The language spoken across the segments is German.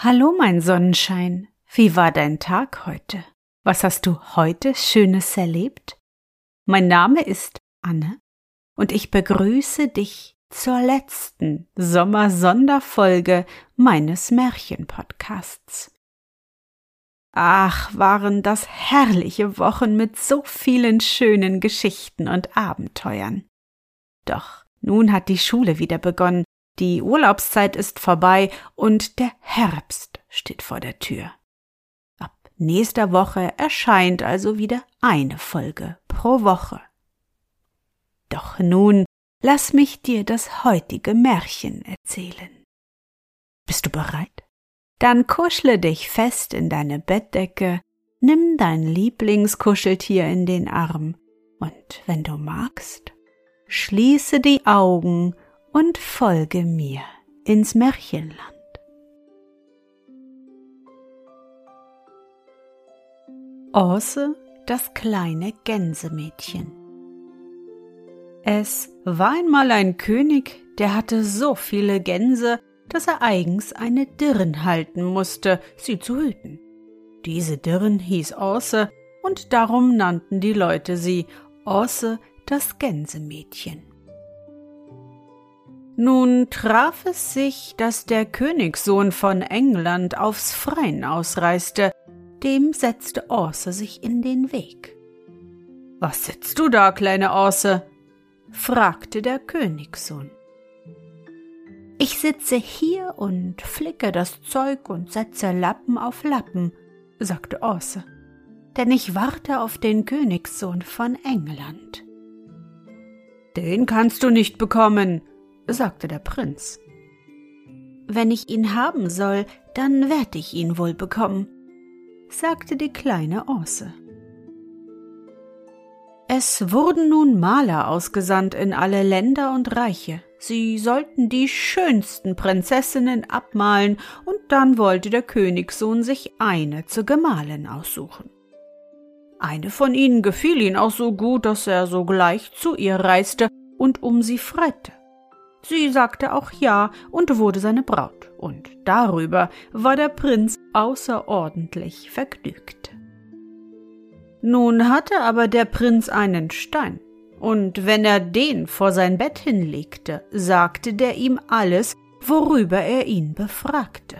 Hallo, mein Sonnenschein. Wie war dein Tag heute? Was hast du heute Schönes erlebt? Mein Name ist Anne und ich begrüße dich zur letzten Sommersonderfolge meines Märchenpodcasts. Ach, waren das herrliche Wochen mit so vielen schönen Geschichten und Abenteuern. Doch nun hat die Schule wieder begonnen, die Urlaubszeit ist vorbei und der Herbst steht vor der Tür. Ab nächster Woche erscheint also wieder eine Folge pro Woche. Doch nun lass mich dir das heutige Märchen erzählen. Bist du bereit? Dann kuschle dich fest in deine Bettdecke, nimm dein Lieblingskuscheltier in den Arm und wenn du magst, schließe die Augen und folge mir ins Märchenland. Orse, das kleine Gänsemädchen. Es war einmal ein König, der hatte so viele Gänse, dass er eigens eine Dirn halten musste, sie zu hüten. Diese Dirn hieß Orse, und darum nannten die Leute sie Orse das Gänsemädchen. Nun traf es sich, dass der Königssohn von England aufs Freien ausreiste, dem setzte Orse sich in den Weg. Was sitzt du da, kleine Orse? fragte der Königssohn. Ich sitze hier und flicke das Zeug und setze Lappen auf Lappen, sagte Orse, denn ich warte auf den Königssohn von England. Den kannst du nicht bekommen, sagte der Prinz. Wenn ich ihn haben soll, dann werd ich ihn wohl bekommen, sagte die kleine Orse. Es wurden nun Maler ausgesandt in alle Länder und Reiche. Sie sollten die schönsten Prinzessinnen abmalen, und dann wollte der Königssohn sich eine zur Gemahlin aussuchen. Eine von ihnen gefiel ihn auch so gut, dass er sogleich zu ihr reiste und um sie freite. Sie sagte auch ja und wurde seine Braut, und darüber war der Prinz außerordentlich vergnügt. Nun hatte aber der Prinz einen Stein, und wenn er den vor sein Bett hinlegte, sagte der ihm alles, worüber er ihn befragte.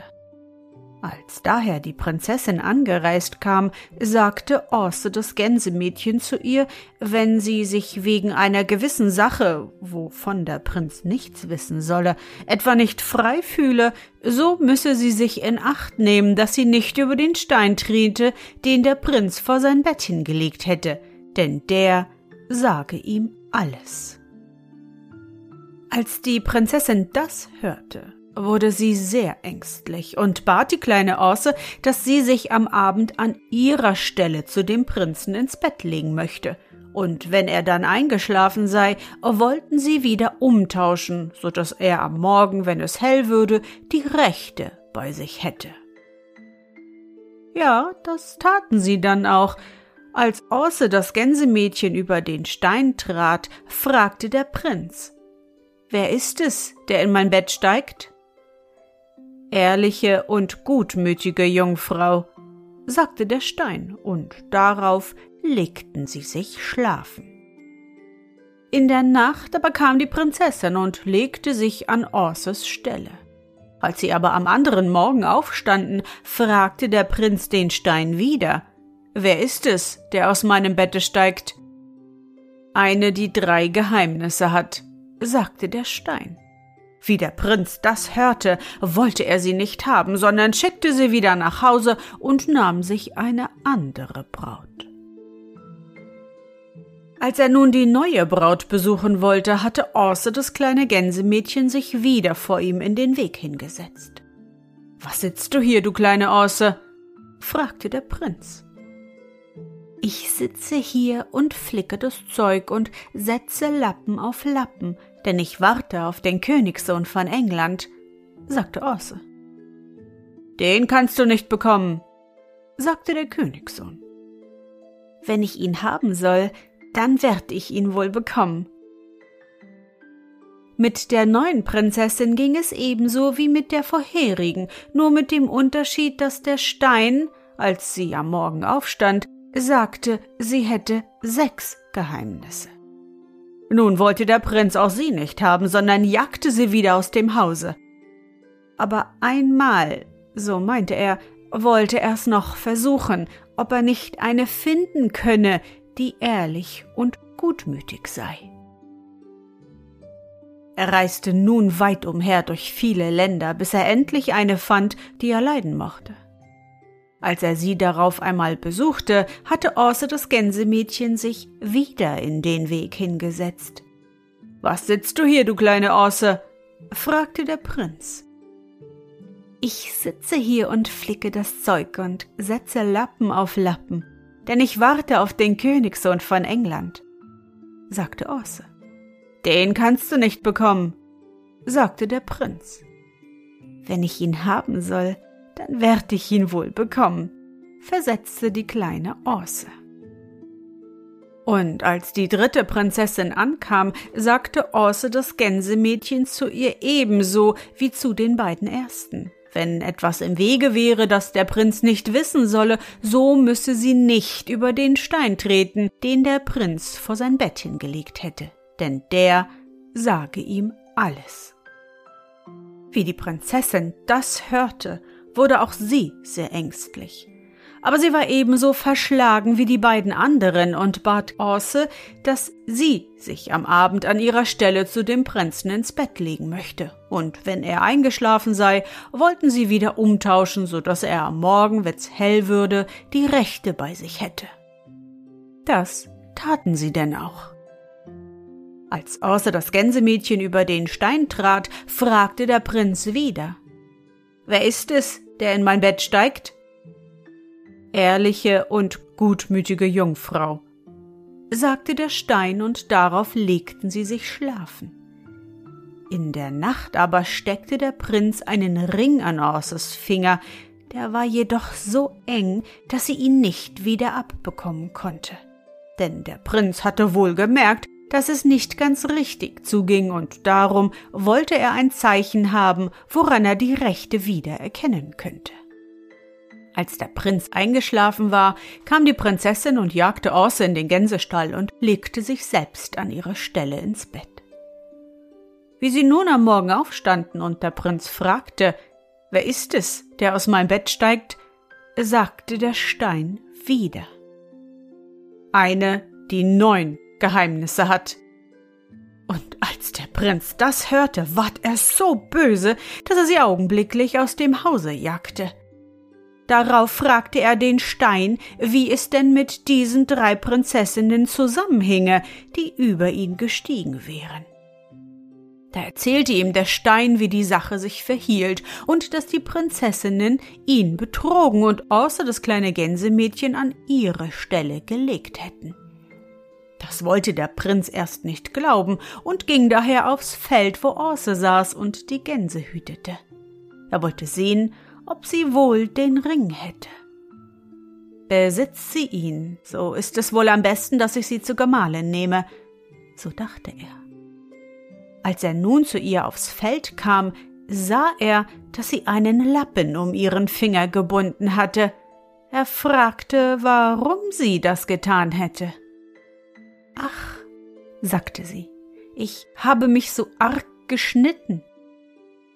Als daher die Prinzessin angereist kam, sagte Orste das Gänsemädchen zu ihr, wenn sie sich wegen einer gewissen Sache, wovon der Prinz nichts wissen solle, etwa nicht frei fühle, so müsse sie sich in Acht nehmen, dass sie nicht über den Stein trete, den der Prinz vor sein Bett hingelegt hätte, denn der sage ihm alles. Als die Prinzessin das hörte, wurde sie sehr ängstlich und bat die kleine Orse, dass sie sich am Abend an ihrer Stelle zu dem Prinzen ins Bett legen möchte. Und wenn er dann eingeschlafen sei, wollten sie wieder umtauschen, so dass er am Morgen, wenn es hell würde, die Rechte bei sich hätte. Ja, das taten sie dann auch. Als Orse das Gänsemädchen über den Stein trat, fragte der Prinz Wer ist es, der in mein Bett steigt? Ehrliche und gutmütige Jungfrau, sagte der Stein, und darauf legten sie sich schlafen. In der Nacht aber kam die Prinzessin und legte sich an Orses Stelle. Als sie aber am anderen Morgen aufstanden, fragte der Prinz den Stein wieder Wer ist es, der aus meinem Bette steigt? Eine, die drei Geheimnisse hat, sagte der Stein. Wie der Prinz das hörte, wollte er sie nicht haben, sondern schickte sie wieder nach Hause und nahm sich eine andere Braut. Als er nun die neue Braut besuchen wollte, hatte Orse das kleine Gänsemädchen sich wieder vor ihm in den Weg hingesetzt. Was sitzt du hier, du kleine Orse? fragte der Prinz. Ich sitze hier und flicke das Zeug und setze Lappen auf Lappen, denn ich warte auf den Königssohn von England, sagte Orse. Den kannst du nicht bekommen, sagte der Königssohn. Wenn ich ihn haben soll, dann werd ich ihn wohl bekommen. Mit der neuen Prinzessin ging es ebenso wie mit der vorherigen, nur mit dem Unterschied, dass der Stein, als sie am Morgen aufstand, sagte, sie hätte sechs Geheimnisse. Nun wollte der Prinz auch sie nicht haben, sondern jagte sie wieder aus dem Hause. Aber einmal, so meinte er, wollte er's noch versuchen, ob er nicht eine finden könne, die ehrlich und gutmütig sei. Er reiste nun weit umher durch viele Länder, bis er endlich eine fand, die er leiden mochte. Als er sie darauf einmal besuchte, hatte Orse das Gänsemädchen sich wieder in den Weg hingesetzt. Was sitzt du hier, du kleine Orse? fragte der Prinz. Ich sitze hier und flicke das Zeug und setze Lappen auf Lappen, denn ich warte auf den Königssohn von England, sagte Orse. Den kannst du nicht bekommen, sagte der Prinz. Wenn ich ihn haben soll, dann werd ich ihn wohl bekommen, versetzte die kleine Orse. Und als die dritte Prinzessin ankam, sagte Orse das Gänsemädchen zu ihr ebenso wie zu den beiden ersten. Wenn etwas im Wege wäre, das der Prinz nicht wissen solle, so müsse sie nicht über den Stein treten, den der Prinz vor sein Bett hingelegt hätte, denn der sage ihm alles. Wie die Prinzessin das hörte, wurde auch sie sehr ängstlich. Aber sie war ebenso verschlagen wie die beiden anderen und bat Orse, dass sie sich am Abend an ihrer Stelle zu dem Prinzen ins Bett legen möchte. Und wenn er eingeschlafen sei, wollten sie wieder umtauschen, so dass er am Morgen, wenn's hell würde, die Rechte bei sich hätte. Das taten sie denn auch. Als Orse das Gänsemädchen über den Stein trat, fragte der Prinz wieder. Wer ist es, der in mein Bett steigt? Ehrliche und gutmütige Jungfrau, sagte der Stein, und darauf legten sie sich schlafen. In der Nacht aber steckte der Prinz einen Ring an Orses Finger, der war jedoch so eng, dass sie ihn nicht wieder abbekommen konnte. Denn der Prinz hatte wohl gemerkt, dass es nicht ganz richtig zuging, und darum wollte er ein Zeichen haben, woran er die Rechte wieder erkennen könnte. Als der Prinz eingeschlafen war, kam die Prinzessin und jagte Orse in den Gänsestall und legte sich selbst an ihre Stelle ins Bett. Wie sie nun am Morgen aufstanden und der Prinz fragte, wer ist es, der aus meinem Bett steigt, sagte der Stein wieder. Eine, die neun Geheimnisse hat. Und als der Prinz das hörte, ward er so böse, dass er sie augenblicklich aus dem Hause jagte. Darauf fragte er den Stein, wie es denn mit diesen drei Prinzessinnen zusammenhinge, die über ihn gestiegen wären. Da erzählte ihm der Stein, wie die Sache sich verhielt und dass die Prinzessinnen ihn betrogen und außer das kleine Gänsemädchen an ihre Stelle gelegt hätten. Das wollte der Prinz erst nicht glauben und ging daher aufs Feld, wo Orse saß und die Gänse hütete. Er wollte sehen, ob sie wohl den Ring hätte. Besitzt sie ihn, so ist es wohl am besten, dass ich sie zur Gemahlin nehme, so dachte er. Als er nun zu ihr aufs Feld kam, sah er, dass sie einen Lappen um ihren Finger gebunden hatte. Er fragte, warum sie das getan hätte. Sagte sie, ich habe mich so arg geschnitten.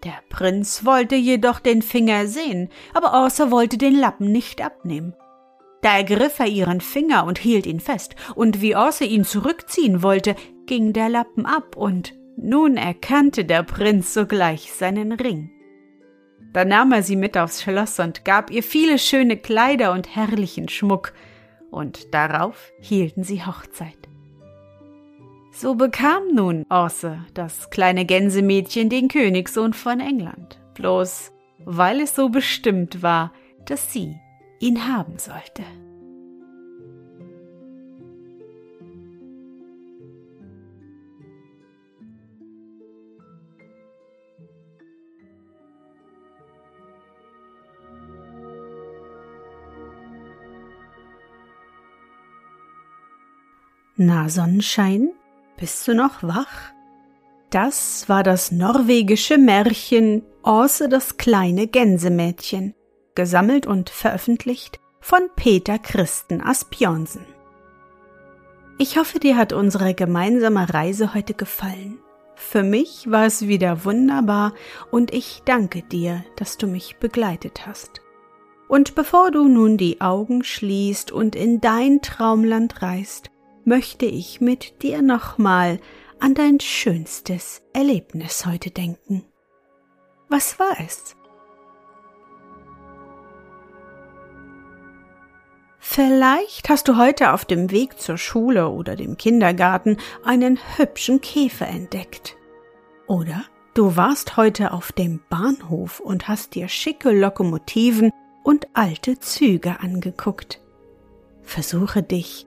Der Prinz wollte jedoch den Finger sehen, aber Orsa wollte den Lappen nicht abnehmen. Da ergriff er ihren Finger und hielt ihn fest, und wie Orsa ihn zurückziehen wollte, ging der Lappen ab, und nun erkannte der Prinz sogleich seinen Ring. Da nahm er sie mit aufs Schloss und gab ihr viele schöne Kleider und herrlichen Schmuck, und darauf hielten sie Hochzeit. So bekam nun Orse, das kleine Gänsemädchen, den Königssohn von England. Bloß weil es so bestimmt war, dass sie ihn haben sollte. Na, Sonnenschein, bist du noch wach? Das war das norwegische Märchen Orse das kleine Gänsemädchen, gesammelt und veröffentlicht von Peter Christen Asbjörnsen. Ich hoffe, dir hat unsere gemeinsame Reise heute gefallen. Für mich war es wieder wunderbar und ich danke dir, dass du mich begleitet hast. Und bevor du nun die Augen schließt und in dein Traumland reist, möchte ich mit dir nochmal an dein schönstes Erlebnis heute denken. Was war es? Vielleicht hast du heute auf dem Weg zur Schule oder dem Kindergarten einen hübschen Käfer entdeckt. Oder du warst heute auf dem Bahnhof und hast dir schicke Lokomotiven und alte Züge angeguckt. Versuche dich